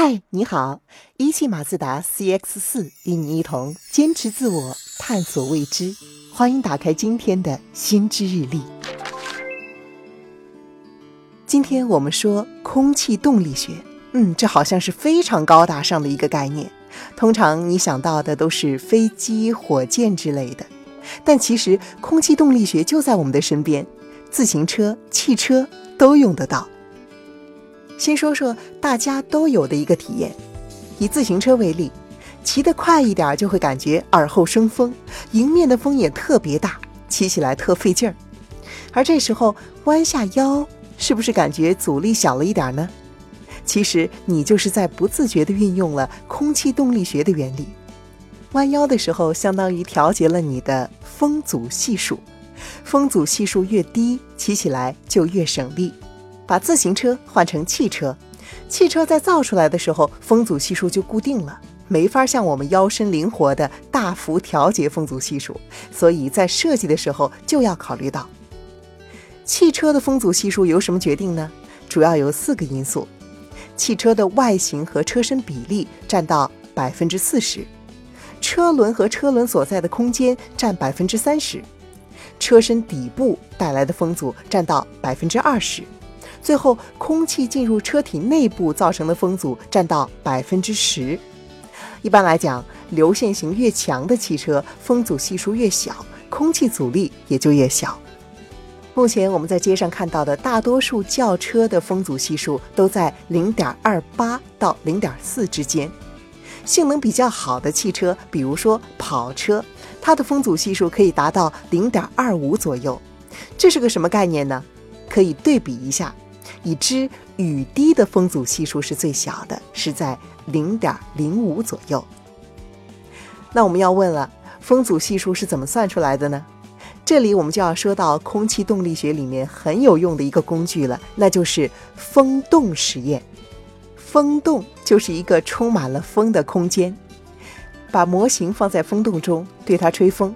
嗨，你好！一汽马自达 CX 四与你一同坚持自我，探索未知。欢迎打开今天的新知日历。今天我们说空气动力学，嗯，这好像是非常高大上的一个概念。通常你想到的都是飞机、火箭之类的，但其实空气动力学就在我们的身边，自行车、汽车都用得到。先说说大家都有的一个体验，以自行车为例，骑得快一点就会感觉耳后生风，迎面的风也特别大，骑起来特费劲儿。而这时候弯下腰，是不是感觉阻力小了一点呢？其实你就是在不自觉地运用了空气动力学的原理。弯腰的时候，相当于调节了你的风阻系数，风阻系数越低，骑起来就越省力。把自行车换成汽车，汽车在造出来的时候，风阻系数就固定了，没法像我们腰身灵活的大幅调节风阻系数，所以在设计的时候就要考虑到。汽车的风阻系数由什么决定呢？主要有四个因素：汽车的外形和车身比例占到百分之四十，车轮和车轮所在的空间占百分之三十，车身底部带来的风阻占到百分之二十。最后，空气进入车体内部造成的风阻占到百分之十。一般来讲，流线型越强的汽车，风阻系数越小，空气阻力也就越小。目前我们在街上看到的大多数轿车的风阻系数都在零点二八到零点四之间。性能比较好的汽车，比如说跑车，它的风阻系数可以达到零点二五左右。这是个什么概念呢？可以对比一下。已知雨滴的风阻系数是最小的，是在零点零五左右。那我们要问了，风阻系数是怎么算出来的呢？这里我们就要说到空气动力学里面很有用的一个工具了，那就是风洞实验。风洞就是一个充满了风的空间，把模型放在风洞中，对它吹风，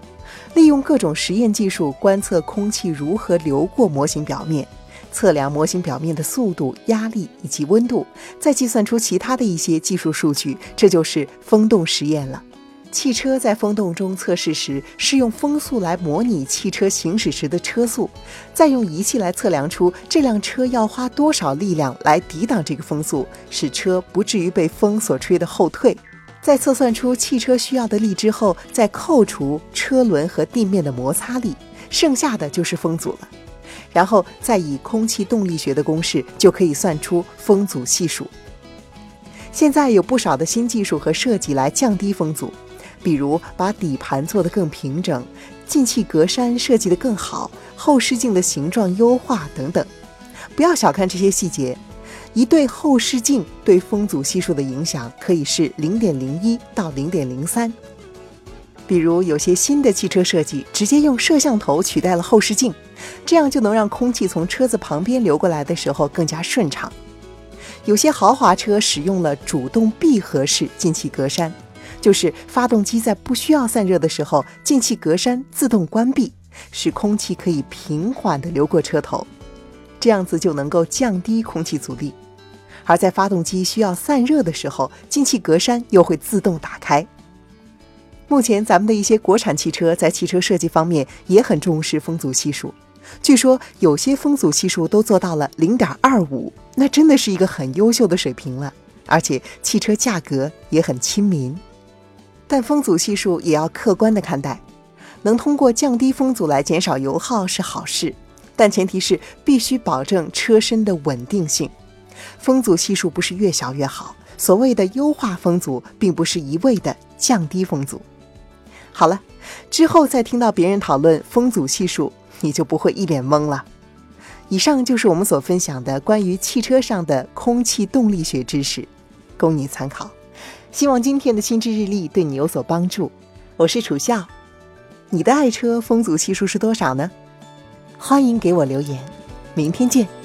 利用各种实验技术观测空气如何流过模型表面。测量模型表面的速度、压力以及温度，再计算出其他的一些技术数据，这就是风洞实验了。汽车在风洞中测试时，是用风速来模拟汽车行驶时的车速，再用仪器来测量出这辆车要花多少力量来抵挡这个风速，使车不至于被风所吹的后退。在测算出汽车需要的力之后，再扣除车轮和地面的摩擦力，剩下的就是风阻了。然后再以空气动力学的公式，就可以算出风阻系数。现在有不少的新技术和设计来降低风阻，比如把底盘做得更平整，进气格栅设计得更好，后视镜的形状优化等等。不要小看这些细节，一对后视镜对风阻系数的影响可以是零点零一到零点零三。比如有些新的汽车设计直接用摄像头取代了后视镜。这样就能让空气从车子旁边流过来的时候更加顺畅。有些豪华车使用了主动闭合式进气格栅，就是发动机在不需要散热的时候，进气格栅自动关闭，使空气可以平缓地流过车头，这样子就能够降低空气阻力。而在发动机需要散热的时候，进气格栅又会自动打开。目前咱们的一些国产汽车在汽车设计方面也很重视风阻系数。据说有些风阻系数都做到了零点二五，那真的是一个很优秀的水平了。而且汽车价格也很亲民。但风阻系数也要客观的看待，能通过降低风阻来减少油耗是好事，但前提是必须保证车身的稳定性。风阻系数不是越小越好，所谓的优化风阻，并不是一味的降低风阻。好了，之后再听到别人讨论风阻系数。你就不会一脸懵了。以上就是我们所分享的关于汽车上的空气动力学知识，供你参考。希望今天的心智日历对你有所帮助。我是楚笑，你的爱车风阻系数是多少呢？欢迎给我留言。明天见。